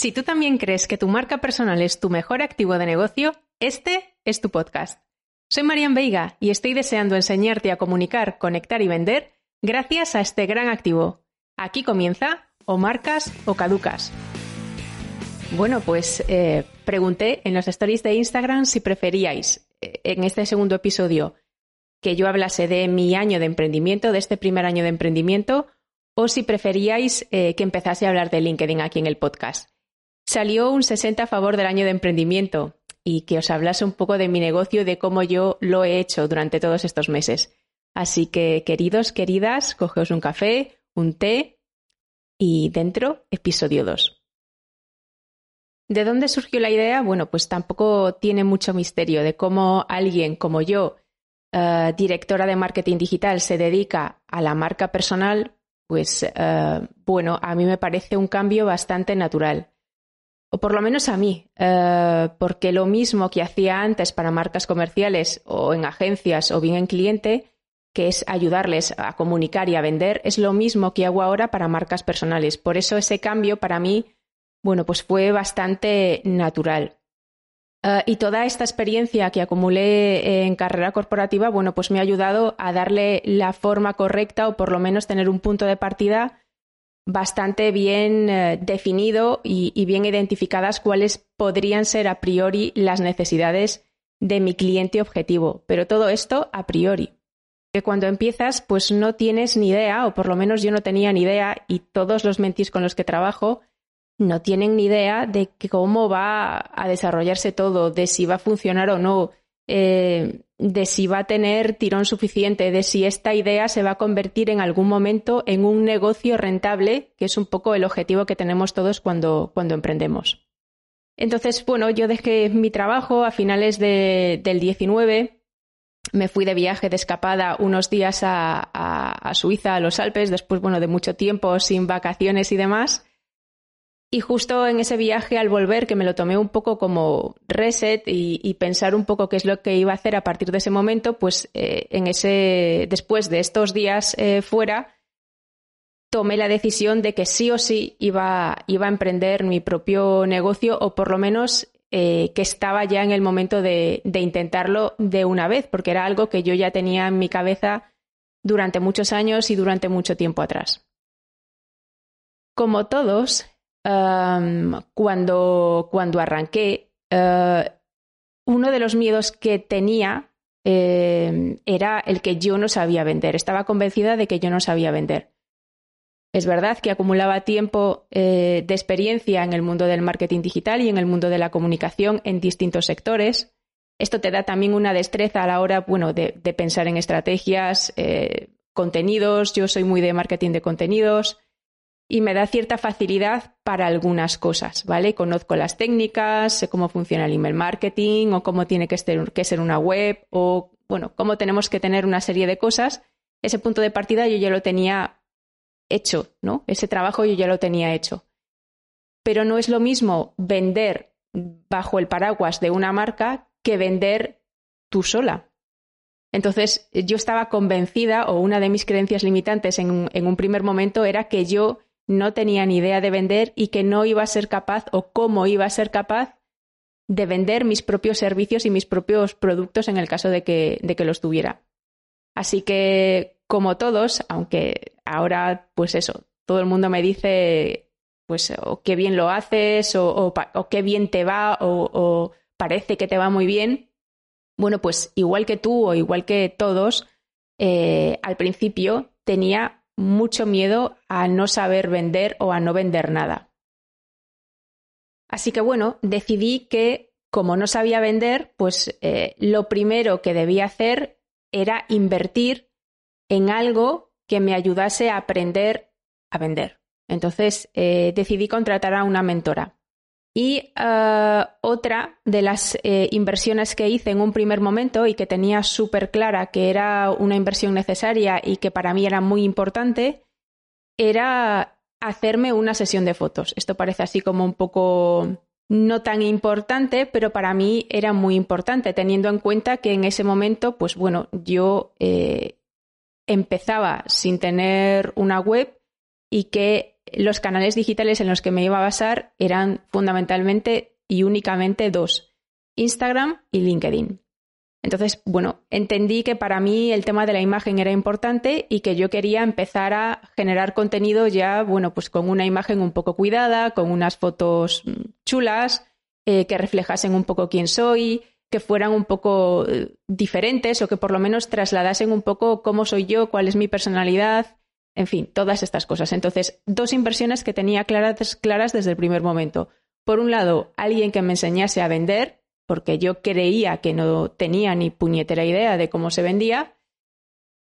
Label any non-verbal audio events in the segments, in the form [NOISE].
Si tú también crees que tu marca personal es tu mejor activo de negocio, este es tu podcast. Soy Marian Veiga y estoy deseando enseñarte a comunicar, conectar y vender gracias a este gran activo. Aquí comienza o marcas o caducas. Bueno, pues eh, pregunté en los stories de Instagram si preferíais eh, en este segundo episodio que yo hablase de mi año de emprendimiento, de este primer año de emprendimiento, o si preferíais eh, que empezase a hablar de LinkedIn aquí en el podcast. Salió un 60 a favor del año de emprendimiento y que os hablase un poco de mi negocio y de cómo yo lo he hecho durante todos estos meses. Así que, queridos, queridas, cogeos un café, un té y dentro, episodio 2. ¿De dónde surgió la idea? Bueno, pues tampoco tiene mucho misterio de cómo alguien como yo, eh, directora de marketing digital, se dedica a la marca personal, pues eh, bueno, a mí me parece un cambio bastante natural o por lo menos a mí, eh, porque lo mismo que hacía antes para marcas comerciales o en agencias o bien en cliente, que es ayudarles a comunicar y a vender, es lo mismo que hago ahora para marcas personales. Por eso ese cambio para mí, bueno, pues fue bastante natural. Eh, y toda esta experiencia que acumulé en carrera corporativa, bueno, pues me ha ayudado a darle la forma correcta o por lo menos tener un punto de partida bastante bien eh, definido y, bien identificadas cuáles podrían ser a priori las necesidades de mi cliente objetivo. Pero todo esto a priori. Que cuando empiezas, pues no tienes ni idea, o por lo menos yo no tenía ni idea, y todos los mentis con los que trabajo no tienen ni idea de cómo va a desarrollarse todo, de si va a funcionar o no, eh, de si va a tener tirón suficiente, de si esta idea se va a convertir en algún momento en un negocio rentable, que es un poco el objetivo que tenemos todos cuando, cuando emprendemos. Entonces, bueno, yo dejé mi trabajo a finales del 19, me fui de viaje de escapada unos días a, a Suiza, a los Alpes, después, bueno, de mucho tiempo sin vacaciones y demás. Y justo en ese viaje al volver, que me lo tomé un poco como reset y, pensar un poco qué es lo que iba a hacer a partir de ese momento, pues eh, en ese, después de estos días eh, fuera, tomé la decisión de que sí o sí iba, iba a emprender mi propio negocio o por lo menos eh, que estaba ya en el momento de, de intentarlo de una vez, porque era algo que yo ya tenía en mi cabeza durante muchos años y durante mucho tiempo atrás. Como todos, cuando, cuando arranqué, eh, uno de los miedos que tenía em, era el que yo no sabía vender. Estaba convencida de que yo no sabía vender. Es verdad que acumulaba tiempo eh, de experiencia en el mundo del marketing digital y en el mundo de la comunicación en distintos sectores. Esto te da también una destreza a la hora, bueno, de, pensar en estrategias, eh, contenidos. Yo soy muy de marketing de contenidos y me da cierta facilidad para algunas cosas, ¿vale? Conozco las técnicas, sé cómo funciona el email marketing o cómo tiene que ser, una web o, bueno, cómo tenemos que tener una serie de cosas. Ese punto de partida yo ya lo tenía hecho, ¿no? Ese trabajo yo ya lo tenía hecho. Pero no es lo mismo vender bajo el paraguas de una marca que vender tú sola. Entonces, yo estaba convencida, o una de mis creencias limitantes en un primer momento era que yo no tenía ni idea de vender y que no iba a ser capaz o cómo iba a ser capaz de vender mis propios servicios y mis propios productos en el caso de que, de que los tuviera. Así que, como todos, aunque ahora, pues eso, todo el mundo me dice, pues, o qué bien lo haces, o, qué bien te va, o, parece que te va muy bien. Bueno, pues igual que tú o igual que todos, eh, al principio tenía mucho miedo a no saber vender o a no vender nada. Así que bueno, decidí que como no sabía vender, pues eh, lo primero que debía hacer era invertir en algo que me ayudase a aprender a vender. Entonces eh, decidí contratar a una mentora. Y eh, otra de las eh, inversiones que hice en un primer momento y que tenía súper clara que era una inversión necesaria y que para mí era muy importante, era hacerme una sesión de fotos. Esto parece así como un poco no tan importante, pero para mí era muy importante, teniendo en cuenta que en ese momento, pues bueno, yo eh, empezaba sin tener una web y que los canales digitales en los que me iba a basar eran fundamentalmente y únicamente dos, Instagram y LinkedIn. Entonces, bueno, entendí que para mí el tema de la imagen era importante y que yo quería empezar a generar contenido ya, bueno, pues con una imagen un poco cuidada, con unas fotos mm, chulas, eh, que reflejasen un poco quién soy, que fueran un poco eh, diferentes o que por lo menos trasladasen un poco cómo soy yo, cuál es mi personalidad, en fin, todas estas cosas. Entonces, dos inversiones que tenía claras, claras desde el primer momento. Por un lado, alguien que me enseñase a vender, porque yo creía que no tenía ni puñetera idea de cómo se vendía,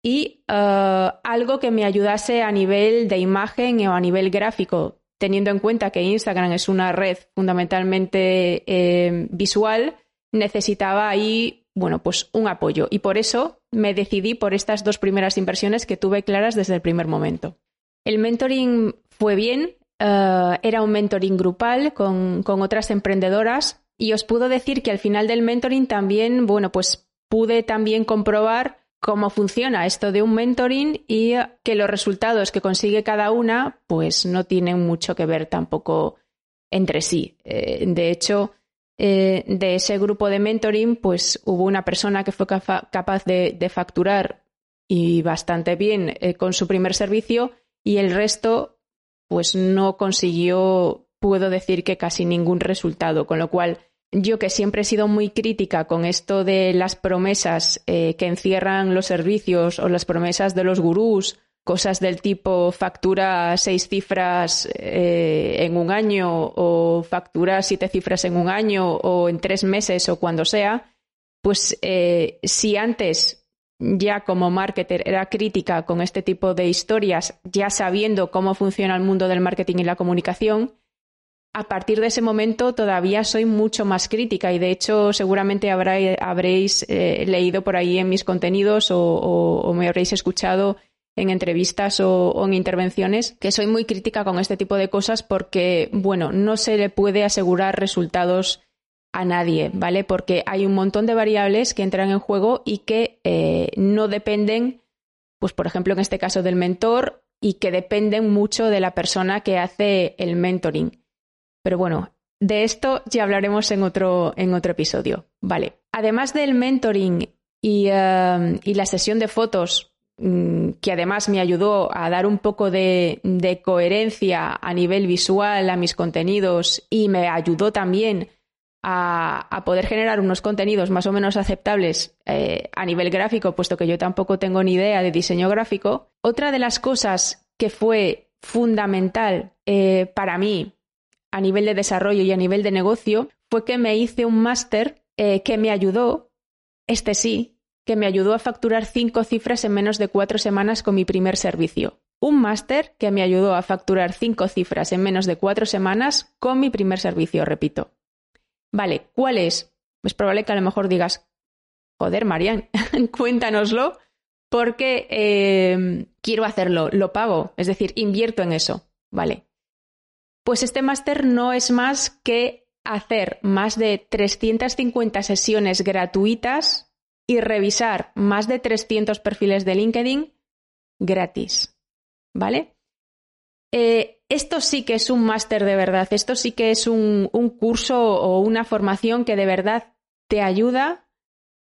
y eh, algo que me ayudase a nivel de imagen o a nivel gráfico, teniendo en cuenta que Instagram es una red fundamentalmente eh, visual, necesitaba ahí, bueno, pues un apoyo. Y por eso me decidí por estas dos primeras inversiones que tuve claras desde el primer momento. El mentoring fue bien, eh, era un mentoring grupal con, con otras emprendedoras y os puedo decir que al final del mentoring también, bueno, pues pude también comprobar cómo funciona esto de un mentoring y que los resultados que consigue cada una pues no tienen mucho que ver tampoco entre sí. Eh, de hecho, eh, de ese grupo de mentoring, pues hubo una persona que fue capaz de, facturar y bastante bien eh, con su primer servicio y el resto, pues no consiguió, puedo decir que casi ningún resultado, con lo cual yo que siempre he sido muy crítica con esto de las promesas eh, que encierran los servicios o las promesas de los gurús cosas del tipo factura seis cifras eh, en un año o factura siete cifras en un año o en tres meses o cuando sea, pues eh, si antes ya como marketer era crítica con este tipo de historias, ya sabiendo cómo funciona el mundo del marketing y la comunicación, a partir de ese momento todavía soy mucho más crítica y de hecho seguramente habréis eh, leído por ahí en mis contenidos o me habréis escuchado en entrevistas o, en intervenciones que soy muy crítica con este tipo de cosas porque, bueno, no se le puede asegurar resultados a nadie, ¿vale? Porque hay un montón de variables que entran en juego y que eh, no dependen, pues por ejemplo en este caso del mentor y que dependen mucho de la persona que hace el mentoring. Pero bueno, de esto ya hablaremos en otro, en otro episodio, ¿vale? Además del mentoring y, eh, y la sesión de fotos que además me ayudó a dar un poco de, coherencia a nivel visual a mis contenidos y me ayudó también a, poder generar unos contenidos más o menos aceptables eh, a nivel gráfico, puesto que yo tampoco tengo ni idea de diseño gráfico. Otra de las cosas que fue fundamental eh, para mí a nivel de desarrollo y a nivel de negocio fue que me hice un máster eh, que me ayudó, este sí, que me ayudó a facturar cinco cifras en menos de cuatro semanas con mi primer servicio. Un máster que me ayudó a facturar cinco cifras en menos de cuatro semanas con mi primer servicio, repito. Vale, ¿cuál es? Es probable que a lo mejor digas, joder, Marian, [LAUGHS] cuéntanoslo, porque eh, quiero hacerlo, lo pago, es decir, invierto en eso. Vale. Pues este máster no es más que hacer más de 350 sesiones gratuitas y revisar más de 300 perfiles de LinkedIn gratis. ¿Vale? Eh, esto sí que es un máster de verdad, esto sí que es un, curso o una formación que de verdad te ayuda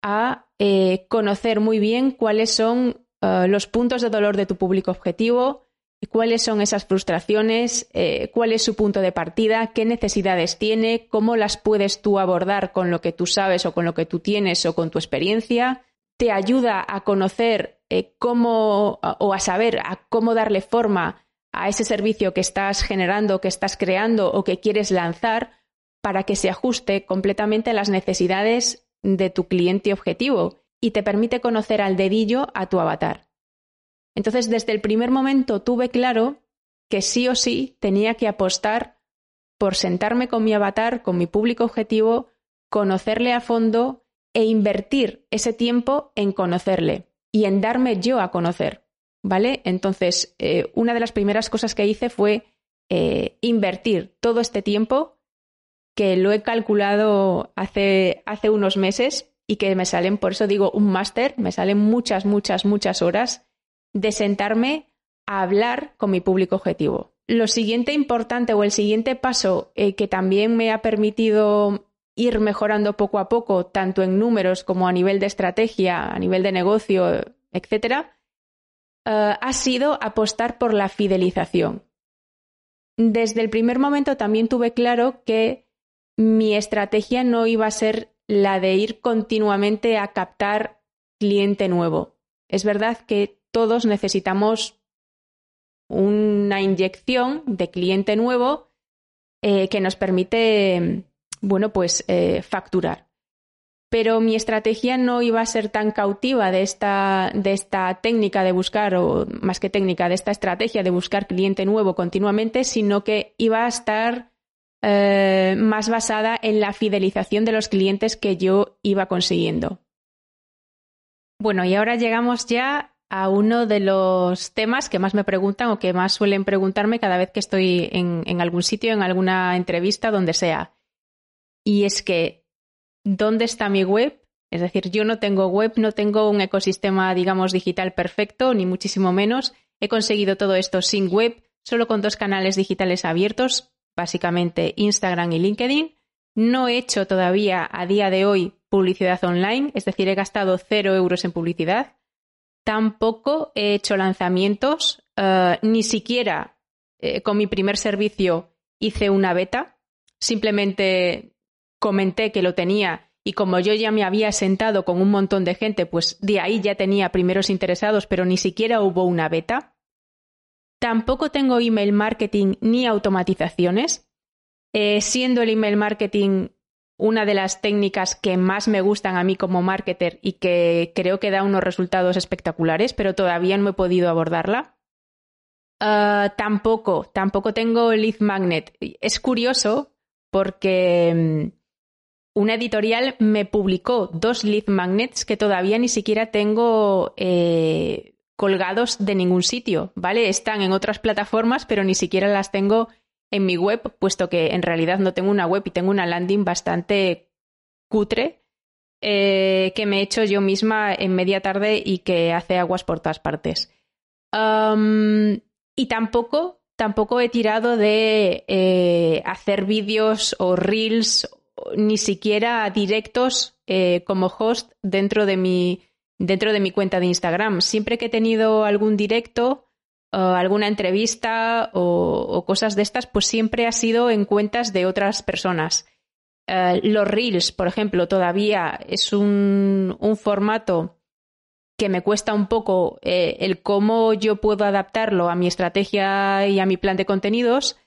a eh, conocer muy bien cuáles son eh, los puntos de dolor de tu público objetivo, cuáles son esas frustraciones, eh, cuál es su punto de partida, qué necesidades tiene, cómo las puedes tú abordar con lo que tú sabes o con lo que tú tienes o con tu experiencia. Te ayuda a conocer eh, cómo o a saber a cómo darle forma a ese servicio que estás generando, que estás creando o que quieres lanzar para que se ajuste completamente a las necesidades de tu cliente objetivo y te permite conocer al dedillo a tu avatar. Entonces, desde el primer momento tuve claro que sí o sí tenía que apostar por sentarme con mi avatar, con mi público objetivo, conocerle a fondo e invertir ese tiempo en conocerle y en darme yo a conocer. ¿Vale? Entonces, eh, una de las primeras cosas que hice fue eh, invertir todo este tiempo, que lo he calculado hace, hace unos meses y que me salen, por eso digo, un máster, me salen muchas, muchas, muchas horas de sentarme a hablar con mi público objetivo. Lo siguiente importante o el siguiente paso eh, que también me ha permitido ir mejorando poco a poco, tanto en números como a nivel de estrategia, a nivel de negocio, etcétera, eh, ha sido apostar por la fidelización. Desde el primer momento también tuve claro que mi estrategia no iba a ser la de ir continuamente a captar cliente nuevo. Es verdad que todos necesitamos una inyección de cliente nuevo eh, que nos permite, bueno, pues eh, facturar. Pero mi estrategia no iba a ser tan cautiva de esta, de esta técnica de buscar, o más que técnica, de esta estrategia de buscar cliente nuevo continuamente, sino que iba a estar eh, más basada en la fidelización de los clientes que yo iba consiguiendo. Bueno, y ahora llegamos ya a uno de los temas que más me preguntan o que más suelen preguntarme cada vez que estoy en, algún sitio, en alguna entrevista, donde sea. Y es que, ¿dónde está mi web? Es decir, yo no tengo web, no tengo un ecosistema, digamos, digital perfecto, ni muchísimo menos. He conseguido todo esto sin web, solo con dos canales digitales abiertos, básicamente Instagram y LinkedIn. No he hecho todavía a día de hoy publicidad online, es decir, he gastado cero euros en publicidad tampoco he hecho lanzamientos, eh, ni siquiera eh, con mi primer servicio hice una beta, simplemente comenté que lo tenía y como yo ya me había sentado con un montón de gente, pues de ahí ya tenía primeros interesados, pero ni siquiera hubo una beta. Tampoco tengo email marketing ni automatizaciones, eh, siendo el email marketing una de las técnicas que más me gustan a mí como marketer y que creo que da unos resultados espectaculares, pero todavía no he podido abordarla. Ah, tampoco, tampoco tengo lead magnet. Es curioso porque mm, una editorial me publicó dos lead magnets que todavía ni siquiera tengo eh, colgados de ningún sitio, ¿vale? Están en otras plataformas, pero ni siquiera las tengo en mi web, puesto que en realidad no tengo una web y tengo una landing bastante cutre eh, que me he hecho yo misma en media tarde y que hace aguas por todas partes. y tampoco, tampoco he tirado de eh, hacer vídeos o reels, ni siquiera directos eh, como host dentro de mi dentro de mi cuenta de Instagram. Siempre que he tenido algún directo, alguna entrevista o, cosas de estas, pues siempre ha sido en cuentas de otras personas. Eh, los reels, por ejemplo, todavía es un, formato que me cuesta un poco eh, el cómo yo puedo adaptarlo a mi estrategia y a mi plan de contenidos,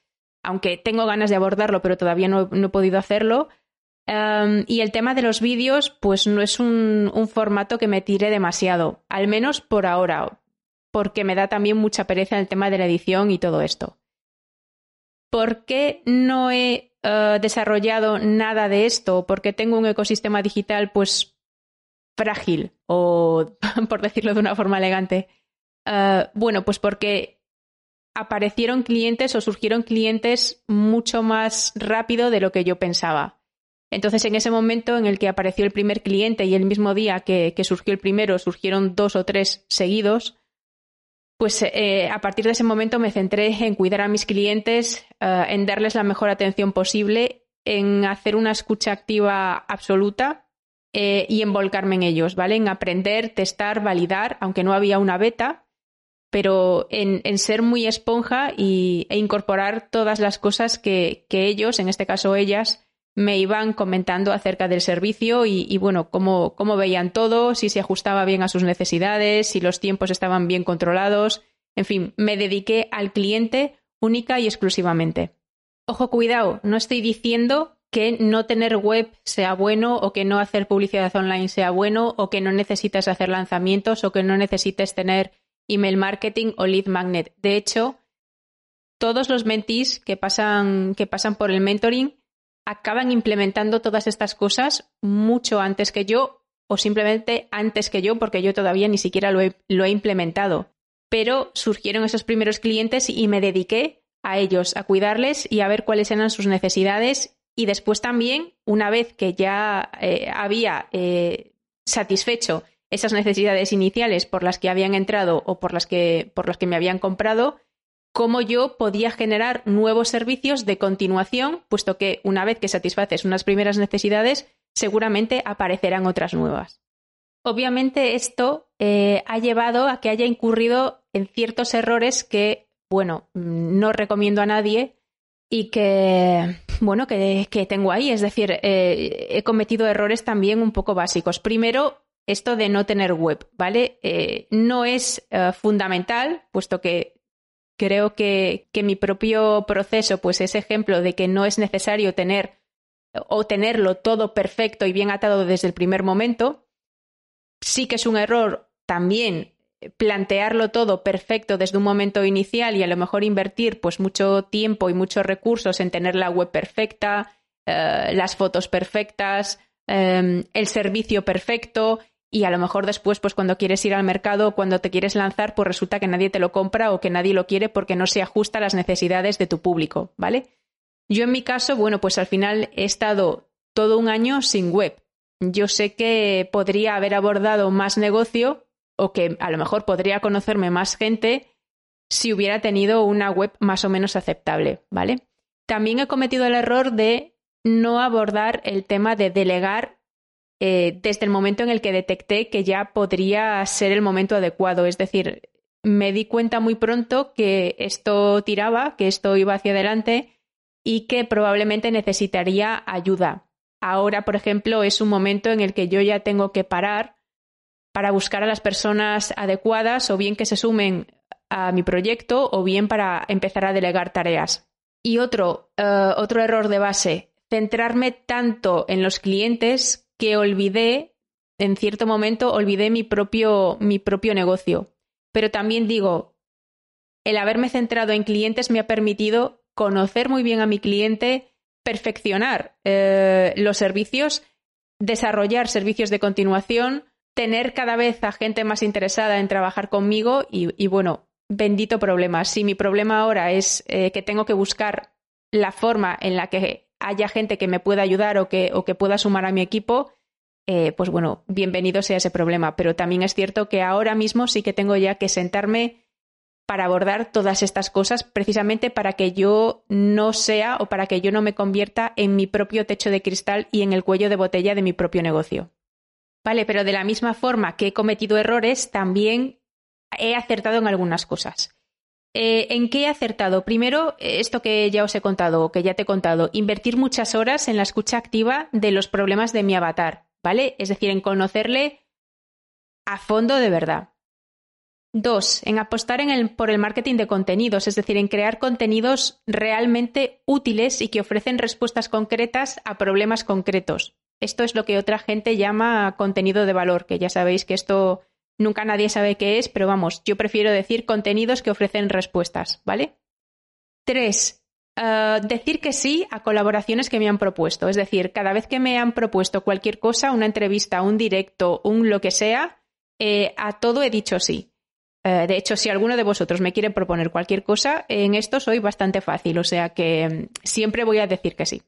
aunque tengo ganas de abordarlo, pero todavía no, he podido hacerlo. Em, y el tema de los vídeos, pues no es un, formato que me tire demasiado, al menos por ahora porque me da también mucha pereza el tema de la edición y todo esto. ¿Por qué no he eh, desarrollado nada de esto? Porque tengo un ecosistema digital pues frágil o [LAUGHS] por decirlo de una forma elegante. Eh, bueno, pues porque aparecieron clientes o surgieron clientes mucho más rápido de lo que yo pensaba. Entonces, en ese momento en el que apareció el primer cliente y el mismo día que surgió el primero, surgieron dos o tres seguidos, pues eh, a partir de ese momento me centré en cuidar a mis clientes, eh, en darles la mejor atención posible, en hacer una escucha activa absoluta eh, y en volcarme en ellos, ¿vale? En aprender, testar, validar, aunque no había una beta, pero en, ser muy esponja y, e incorporar todas las cosas que, que ellos, en este caso ellas, me iban comentando acerca del servicio y, bueno, cómo, cómo, veían todo, si se ajustaba bien a sus necesidades, si los tiempos estaban bien controlados. En fin, me dediqué al cliente única y exclusivamente. Ojo, cuidado, no estoy diciendo que no tener web sea bueno o que no hacer publicidad online sea bueno o que no necesites hacer lanzamientos o que no necesites tener email marketing o lead magnet. De hecho, todos los mentees que pasan, que pasan por el mentoring acaban implementando todas estas cosas mucho antes que yo o simplemente antes que yo porque yo todavía ni siquiera lo he, implementado. Pero surgieron esos primeros clientes y me dediqué a ellos, a cuidarles y a ver cuáles eran sus necesidades y después también, una vez que ya eh, había eh, satisfecho esas necesidades iniciales por las que habían entrado o por las que, por las que me habían comprado, cómo yo podía generar nuevos servicios de continuación, puesto que una vez que satisfaces unas primeras necesidades, seguramente aparecerán otras nuevas. Obviamente esto eh, ha llevado a que haya incurrido en ciertos errores que, bueno, no recomiendo a nadie y que, bueno, que, tengo ahí. Es decir, eh, he cometido errores también un poco básicos. Primero, esto de no tener web, ¿vale? Eh, no es fundamental, puesto que creo que, que, mi propio proceso, pues es ejemplo de que no es necesario tener o tenerlo todo perfecto y bien atado desde el primer momento. Sí que es un error también plantearlo todo perfecto desde un momento inicial y a lo mejor invertir pues mucho tiempo y muchos recursos en tener la web perfecta, eh, las fotos perfectas, em, el servicio perfecto y a lo mejor después pues cuando quieres ir al mercado, cuando te quieres lanzar, pues resulta que nadie te lo compra o que nadie lo quiere porque no se ajusta a las necesidades de tu público, ¿vale? Yo en mi caso, bueno, pues al final he estado todo un año sin web. Yo sé que podría haber abordado más negocio o que a lo mejor podría conocerme más gente si hubiera tenido una web más o menos aceptable, ¿vale? También he cometido el error de no abordar el tema de delegar eh, desde el momento en el que detecté que ya podría ser el momento adecuado. Es decir, me di cuenta muy pronto que esto tiraba, que esto iba hacia adelante y que probablemente necesitaría ayuda. Ahora, por ejemplo, es un momento en el que yo ya tengo que parar para buscar a las personas adecuadas o bien que se sumen a mi proyecto o bien para empezar a delegar tareas. Y otro, eh, otro error de base, centrarme tanto en los clientes que olvidé, en cierto momento, olvidé mi propio, mi propio negocio. Pero también digo, el haberme centrado en clientes me ha permitido conocer muy bien a mi cliente, perfeccionar eh, los servicios, desarrollar servicios de continuación, tener cada vez a gente más interesada en trabajar conmigo y, bueno, bendito problema. Si mi problema ahora es eh, que tengo que buscar la forma en la que haya gente que me pueda ayudar o que, o que pueda sumar a mi equipo, eh, pues bueno, bienvenido sea ese problema. Pero también es cierto que ahora mismo sí que tengo ya que sentarme para abordar todas estas cosas, precisamente para que yo no sea o para que yo no me convierta en mi propio techo de cristal y en el cuello de botella de mi propio negocio. Vale, pero de la misma forma que he cometido errores, también he acertado en algunas cosas. Eh, ¿En qué he acertado? Primero, esto que ya os he contado, que ya te he contado, invertir muchas horas en la escucha activa de los problemas de mi avatar, ¿vale? Es decir, en conocerle a fondo de verdad. Dos, en apostar por el marketing de contenidos, es decir, en crear contenidos realmente útiles y que ofrecen respuestas concretas a problemas concretos. Esto es lo que otra gente llama contenido de valor, que ya sabéis que esto nunca nadie sabe qué es, pero vamos, yo prefiero decir contenidos que ofrecen respuestas, ¿vale? Tres, eh, decir que sí a colaboraciones que me han propuesto. Es decir, cada vez que me han propuesto cualquier cosa, una entrevista, un directo, un lo que sea, eh, a todo he dicho sí. Eh, de hecho, si alguno de vosotros me quiere proponer cualquier cosa, en esto soy bastante fácil, o sea que mm, siempre voy a decir que sí.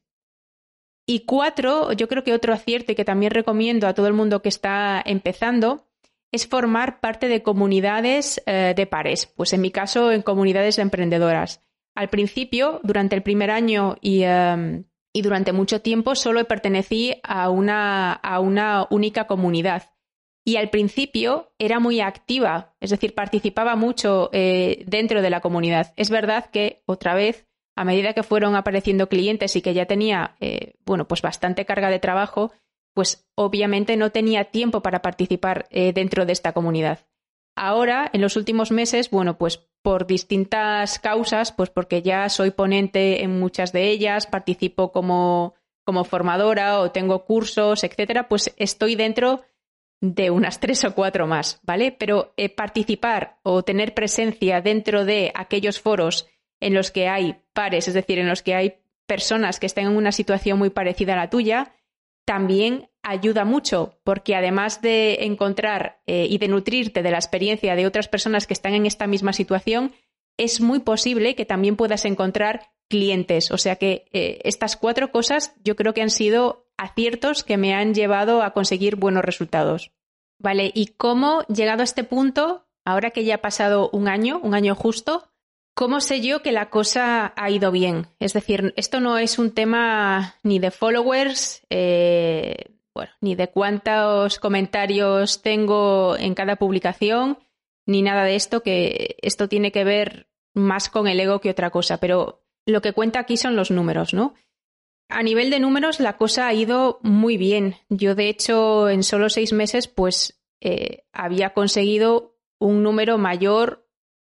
Y cuatro, yo creo que otro acierto y que también recomiendo a todo el mundo que está empezando es formar parte de comunidades eh, de pares, pues en mi caso en comunidades emprendedoras. Al principio, durante el primer año y, em, durante mucho tiempo, solo pertenecí a una, a una única comunidad y al principio era muy activa, es decir, participaba mucho eh, dentro de la comunidad. Es verdad que, otra vez, a medida que fueron apareciendo clientes y que ya tenía, eh, bueno, pues bastante carga de trabajo, pues obviamente no tenía tiempo para participar eh, dentro de esta comunidad. Ahora, en los últimos meses, bueno, pues por distintas causas, pues porque ya soy ponente en muchas de ellas, participo como, como formadora o tengo cursos, etcétera, pues estoy dentro de unas tres o cuatro más, ¿vale? Pero eh, participar o tener presencia dentro de aquellos foros en los que hay pares, es decir, en los que hay personas que estén en una situación muy parecida a la tuya, también ayuda mucho, porque además de encontrar eh, y de nutrirte de la experiencia de otras personas que están en esta misma situación, es muy posible que también puedas encontrar clientes. O sea que eh, estas cuatro cosas yo creo que han sido aciertos que me han llevado a conseguir buenos resultados. ¿vale? Y cómo, llegado a este punto, ahora que ya ha pasado un año, un año justo, ¿cómo sé yo que la cosa ha ido bien? Es decir, esto no es un tema ni de followers, eh, bueno, ni de cuántos comentarios tengo en cada publicación, ni nada de esto, que esto tiene que ver más con el ego que otra cosa, pero lo que cuenta aquí son los números, ¿no? A nivel de números, la cosa ha ido muy bien. Yo, de hecho, en solo seis meses, pues eh, había conseguido un número mayor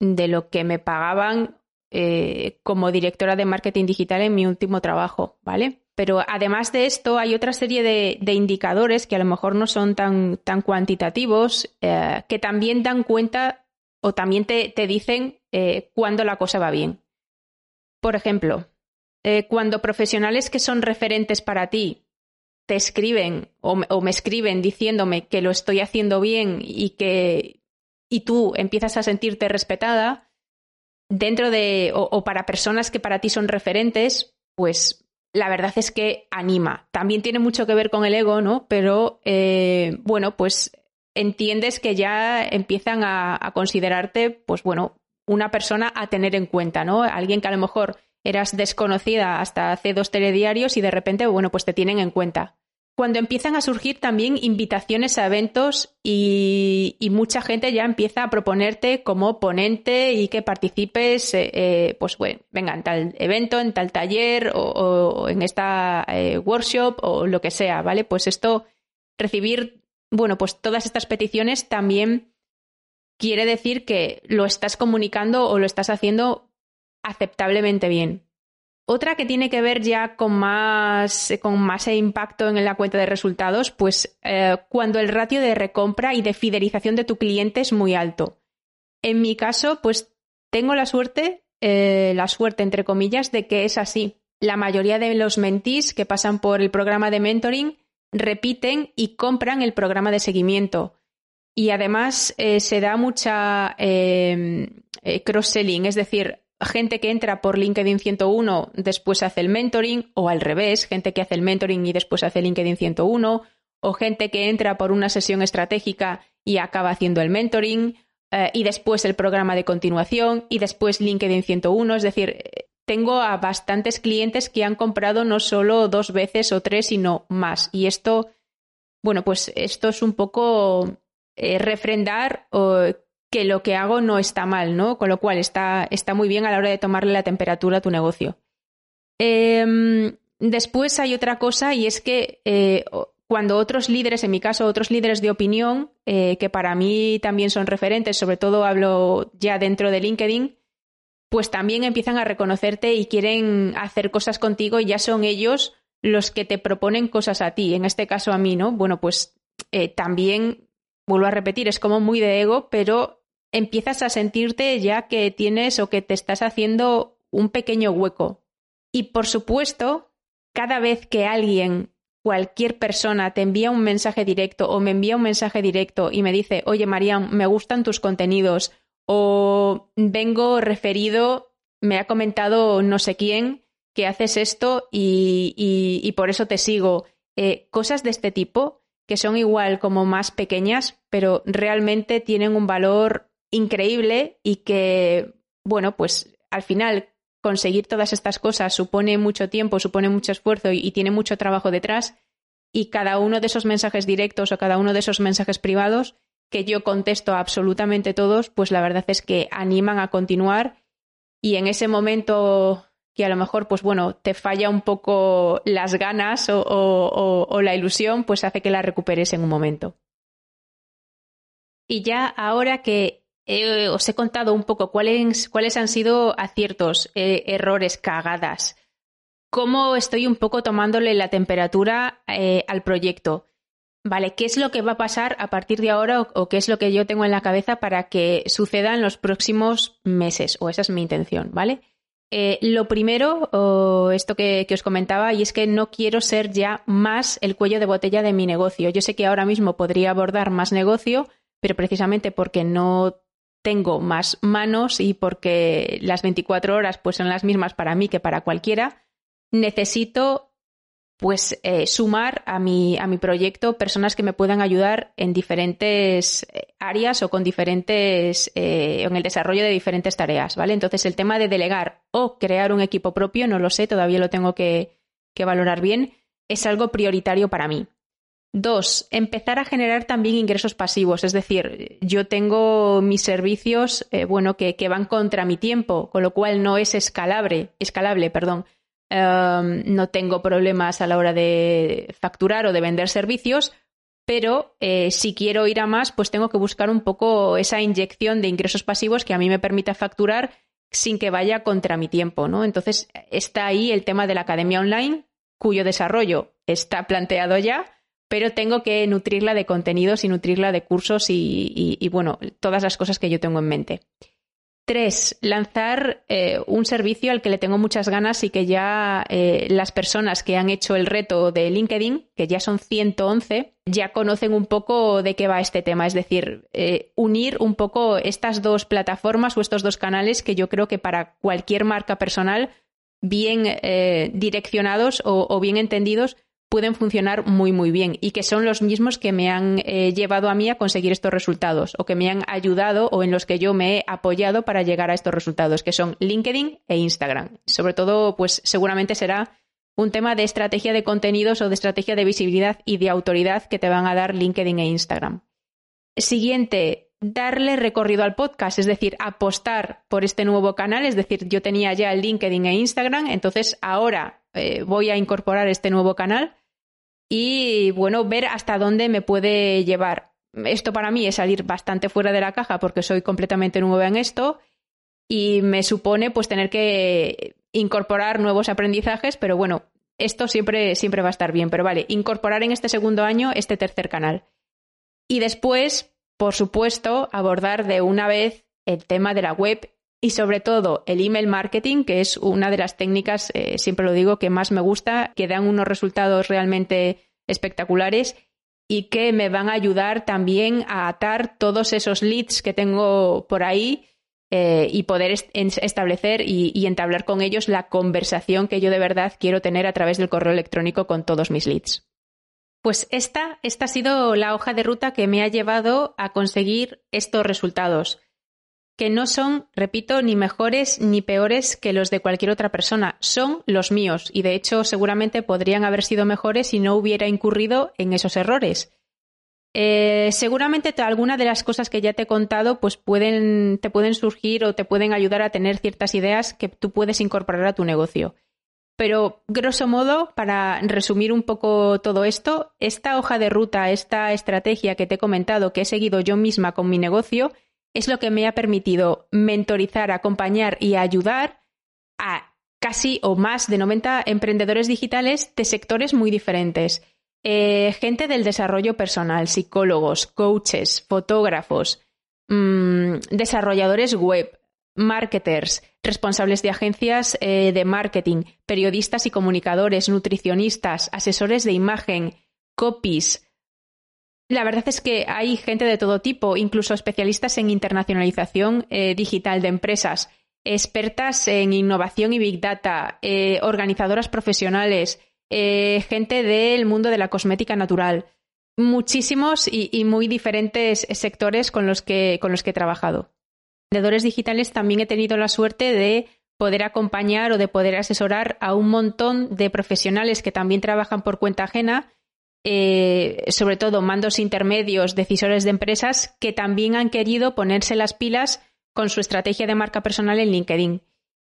de lo que me pagaban eh, como directora de marketing digital en mi último trabajo, ¿vale? Pero además de esto, hay otra serie de, indicadores que a lo mejor no son tan, tan cuantitativos, eh, que también dan cuenta o también te, dicen cuándo la cosa va bien. Por ejemplo, eh, cuando profesionales que son referentes para ti te escriben o, me escriben diciéndome que lo estoy haciendo bien y que y tú empiezas a sentirte respetada dentro de o, para personas que para ti son referentes, pues la verdad es que anima. También tiene mucho que ver con el ego, ¿no? Pero eh, bueno, pues entiendes que ya empiezan a, a considerarte, pues bueno, una persona a tener en cuenta, ¿no? Alguien que a lo mejor eras desconocida hasta hace dos telediarios y de repente, bueno, pues te tienen en cuenta. Cuando empiezan a surgir también invitaciones a eventos y, mucha gente ya empieza a proponerte como ponente y que participes, eh, eh, pues bueno, venga, en tal evento, en tal taller o, en esta eh, workshop o lo que sea, ¿vale? Pues esto, recibir, bueno, pues todas estas peticiones también quiere decir que lo estás comunicando o lo estás haciendo aceptablemente bien. Otra que tiene que ver ya con más, con más impacto en la cuenta de resultados, pues eh, cuando el ratio de recompra y de fidelización de tu cliente es muy alto. En mi caso, pues tengo la suerte, eh, la suerte entre comillas, de que es así. La mayoría de los mentís que pasan por el programa de mentoring repiten y compran el programa de seguimiento. Y además eh, se da mucha cross-selling, es decir, gente que entra por LinkedIn 101 después hace el mentoring, o al revés, gente que hace el mentoring y después hace LinkedIn 101, o gente que entra por una sesión estratégica y acaba haciendo el mentoring, eh, y después el programa de continuación, y después LinkedIn 101. Es decir, tengo a bastantes clientes que han comprado no solo dos veces o tres, sino más. Y esto, bueno, pues esto es un poco eh, refrendar que lo que hago no está mal, ¿no? Con lo cual está, está muy bien a la hora de tomarle la temperatura a tu negocio. Em, después hay otra cosa y es que eh, cuando otros líderes, en mi caso, otros líderes de opinión, eh, que para mí también son referentes, sobre todo hablo ya dentro de LinkedIn, pues también empiezan a reconocerte y quieren hacer cosas contigo y ya son ellos los que te proponen cosas a ti, en este caso a mí, ¿no? Bueno, pues eh, también, vuelvo a repetir, es como muy de ego, pero empiezas a sentirte ya que tienes o que te estás haciendo un pequeño hueco. Y por supuesto, cada vez que alguien, cualquier persona, te envía un mensaje directo o me envía un mensaje directo y me dice, oye Marian, me gustan tus contenidos o vengo referido, me ha comentado no sé quién que haces esto y, por eso te sigo. Eh, cosas de este tipo que son igual como más pequeñas, pero realmente tienen un valor increíble y que, bueno, pues al final conseguir todas estas cosas supone mucho tiempo, supone mucho esfuerzo y, tiene mucho trabajo detrás. Y cada uno de esos mensajes directos o cada uno de esos mensajes privados que yo contesto absolutamente todos, pues la verdad es que animan a continuar y en ese momento que a lo mejor, pues bueno, te falla un poco las ganas o, la ilusión, pues hace que la recuperes en un momento. Y ya ahora que eh, os he contado un poco cuáles, cuáles han sido aciertos, eh, errores, cagadas, cómo estoy un poco tomándole la temperatura eh, al proyecto. Vale, ¿qué es lo que va a pasar a partir de ahora o, qué es lo que yo tengo en la cabeza para que suceda en los próximos meses? O esa es mi intención, ¿vale? lo primero, esto que, que, os comentaba, y es que no quiero ser ya más el cuello de botella de mi negocio. Yo sé que ahora mismo podría abordar más negocio, pero precisamente porque no tengo más manos y porque las 24 horas pues son las mismas para mí que para cualquiera, necesito pues eh, sumar a mi, a mi proyecto personas que me puedan ayudar en diferentes eh, áreas o con diferentes, eh, en el desarrollo de diferentes tareas, ¿vale? Entonces el tema de delegar o crear un equipo propio, no lo sé, todavía lo tengo que, que valorar bien, es algo prioritario para mí. Dos, empezar a generar también ingresos pasivos, es decir, yo tengo mis servicios, bueno, que, van contra mi tiempo, con lo cual no es escalable, escalable, perdón. Um, no tengo problemas a la hora de facturar o de vender servicios, pero eh, si quiero ir a más, pues tengo que buscar un poco esa inyección de ingresos pasivos que a mí me permita facturar sin que vaya contra mi tiempo, ¿no? Entonces está ahí el tema de la academia online, cuyo desarrollo está planteado ya, pero tengo que nutrirla de contenidos y nutrirla de cursos y bueno, todas las cosas que yo tengo en mente. Tres, lanzar eh, un servicio al que le tengo muchas ganas y que ya eh, las personas que han hecho el reto de LinkedIn, que ya son 111, ya conocen un poco de qué va este tema. Es decir, eh, unir un poco estas dos plataformas o estos dos canales que yo creo que para cualquier marca personal bien direccionados o bien entendidos pueden funcionar muy, muy bien y que son los mismos que me han eh, llevado a mí a conseguir estos resultados o que me han ayudado o en los que yo me he apoyado para llegar a estos resultados, que son LinkedIn e Instagram. Sobre todo, pues seguramente será un tema de estrategia de contenidos o de estrategia de visibilidad y de autoridad que te van a dar LinkedIn e Instagram. Siguiente, darle recorrido al podcast, es decir, apostar por este nuevo canal, es decir, yo tenía ya LinkedIn e Instagram, entonces ahora eh, voy a incorporar este nuevo canal y bueno, ver hasta dónde me puede llevar. Esto para mí es salir bastante fuera de la caja porque soy completamente nueva en esto y me supone pues tener que incorporar nuevos aprendizajes, pero bueno, esto siempre, siempre va a estar bien. Pero vale, incorporar en este segundo año este tercer canal. Y después, por supuesto, abordar de una vez el tema de la web y sobre todo el email marketing, que es una de las técnicas, eh, siempre lo digo, que más me gusta, que dan unos resultados realmente espectaculares y que me van a ayudar también a atar todos esos leads que tengo por ahí eh, y poder establecer y, entablar con ellos la conversación que yo de verdad quiero tener a través del correo electrónico con todos mis leads. Pues esta, esta ha sido la hoja de ruta que me ha llevado a conseguir estos resultados que no son, repito, ni mejores ni peores que los de cualquier otra persona, son los míos y de hecho seguramente podrían haber sido mejores si no hubiera incurrido en esos errores. Eh, seguramente alguna de las cosas que ya te he contado pues pueden, te pueden surgir o te pueden ayudar a tener ciertas ideas que tú puedes incorporar a tu negocio. Pero, grosso modo, para resumir un poco todo esto, esta hoja de ruta, esta estrategia que te he comentado, que he seguido yo misma con mi negocio, es lo que me ha permitido mentorizar, acompañar y ayudar a casi o más de 90 emprendedores digitales de sectores muy diferentes. Eh, gente del desarrollo personal, psicólogos, coaches, fotógrafos, mm, desarrolladores web, marketers, responsables de agencias eh, de marketing, periodistas y comunicadores, nutricionistas, asesores de imagen, copies, la verdad es que hay gente de todo tipo, incluso especialistas en internacionalización eh, digital de empresas, expertas en innovación y big data, eh, organizadoras profesionales, eh, gente del mundo de la cosmética natural, muchísimos y, muy diferentes sectores con los que, con los que he trabajado. Vendedores digitales también he tenido la suerte de poder acompañar o de poder asesorar a un montón de profesionales que también trabajan por cuenta ajena eh, sobre todo mandos intermedios, decisores de empresas que también han querido ponerse las pilas con su estrategia de marca personal en LinkedIn.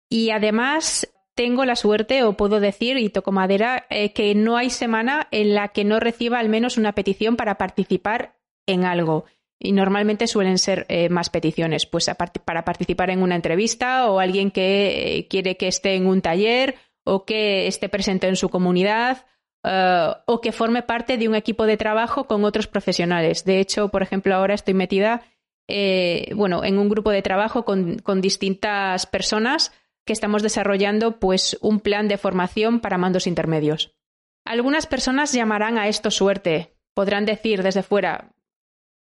Y además tengo la suerte, o puedo decir, y toco madera, eh, que no hay semana en la que no reciba al menos una petición para participar en algo. Y normalmente suelen ser eh, más peticiones, pues para participar en una entrevista o alguien que quiere que esté en un taller o que esté presente en su comunidad eh, o que forme parte de un equipo de trabajo con otros profesionales. De hecho, por ejemplo, ahora estoy metida eh, bueno, en un grupo de trabajo con, distintas personas que estamos desarrollando pues, un plan de formación para mandos intermedios. Algunas personas llamarán a esto suerte. Podrán decir desde fuera,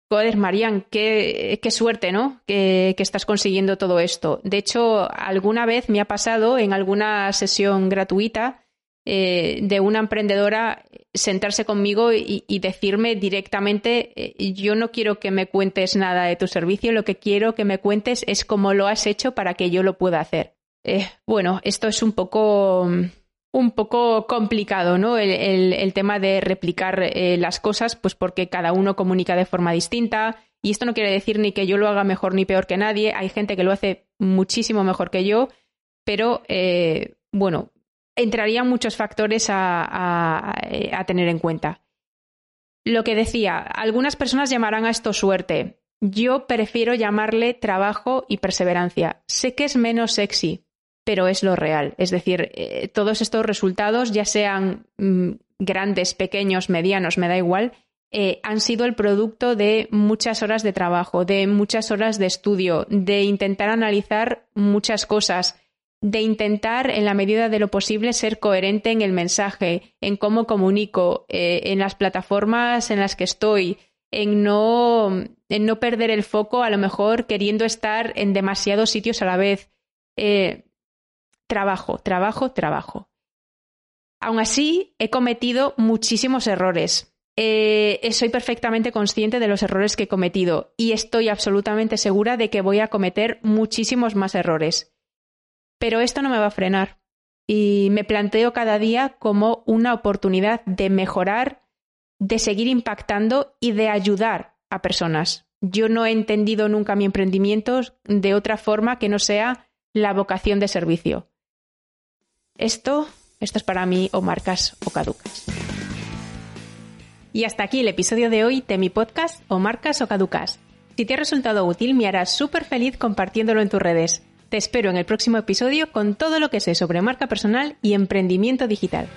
joder, Marian, qué, qué suerte, ¿no? Que, que, estás consiguiendo todo esto. De hecho, alguna vez me ha pasado en alguna sesión gratuita eh, de una emprendedora sentarse conmigo y, decirme directamente, eh, yo no quiero que me cuentes nada de tu servicio, lo que quiero que me cuentes es cómo lo has hecho para que yo lo pueda hacer. Eh, bueno, esto es un poco, un poco complicado, ¿no? El, tema de replicar las cosas, pues porque cada uno comunica de forma distinta. Y esto no quiere decir ni que yo lo haga mejor ni peor que nadie. Hay gente que lo hace muchísimo mejor que yo, pero bueno, entrarían muchos factores a, tener en cuenta. Lo que decía, algunas personas llamarán a esto suerte. Yo prefiero llamarle trabajo y perseverancia. Sé que es menos sexy, pero es lo real. Es decir, eh, todos estos resultados, ya sean mm, grandes, pequeños, medianos, me da igual, eh, han sido el producto de muchas horas de trabajo, de muchas horas de estudio, de intentar analizar muchas cosas, de intentar, en la medida de lo posible, ser coherente en el mensaje, en cómo comunico, eh, en las plataformas en las que estoy, en no, en no perder el foco, a lo mejor queriendo estar en demasiados sitios a la vez. Eh, trabajo, trabajo, trabajo. Aún así, he cometido muchísimos errores. Eh, soy perfectamente consciente de los errores que he cometido y estoy absolutamente segura de que voy a cometer muchísimos más errores. Pero esto no me va a frenar y me planteo cada día como una oportunidad de mejorar, de seguir impactando y de ayudar a personas. Yo no he entendido nunca mi emprendimiento de otra forma que no sea la vocación de servicio. Esto, esto es para mí o marcas o caducas. Y hasta aquí el episodio de hoy de mi podcast o marcas o caducas. Si te ha resultado útil, me harás súper feliz compartiéndolo en tus redes. Te espero en el próximo episodio con todo lo que sé sobre marca personal y emprendimiento digital.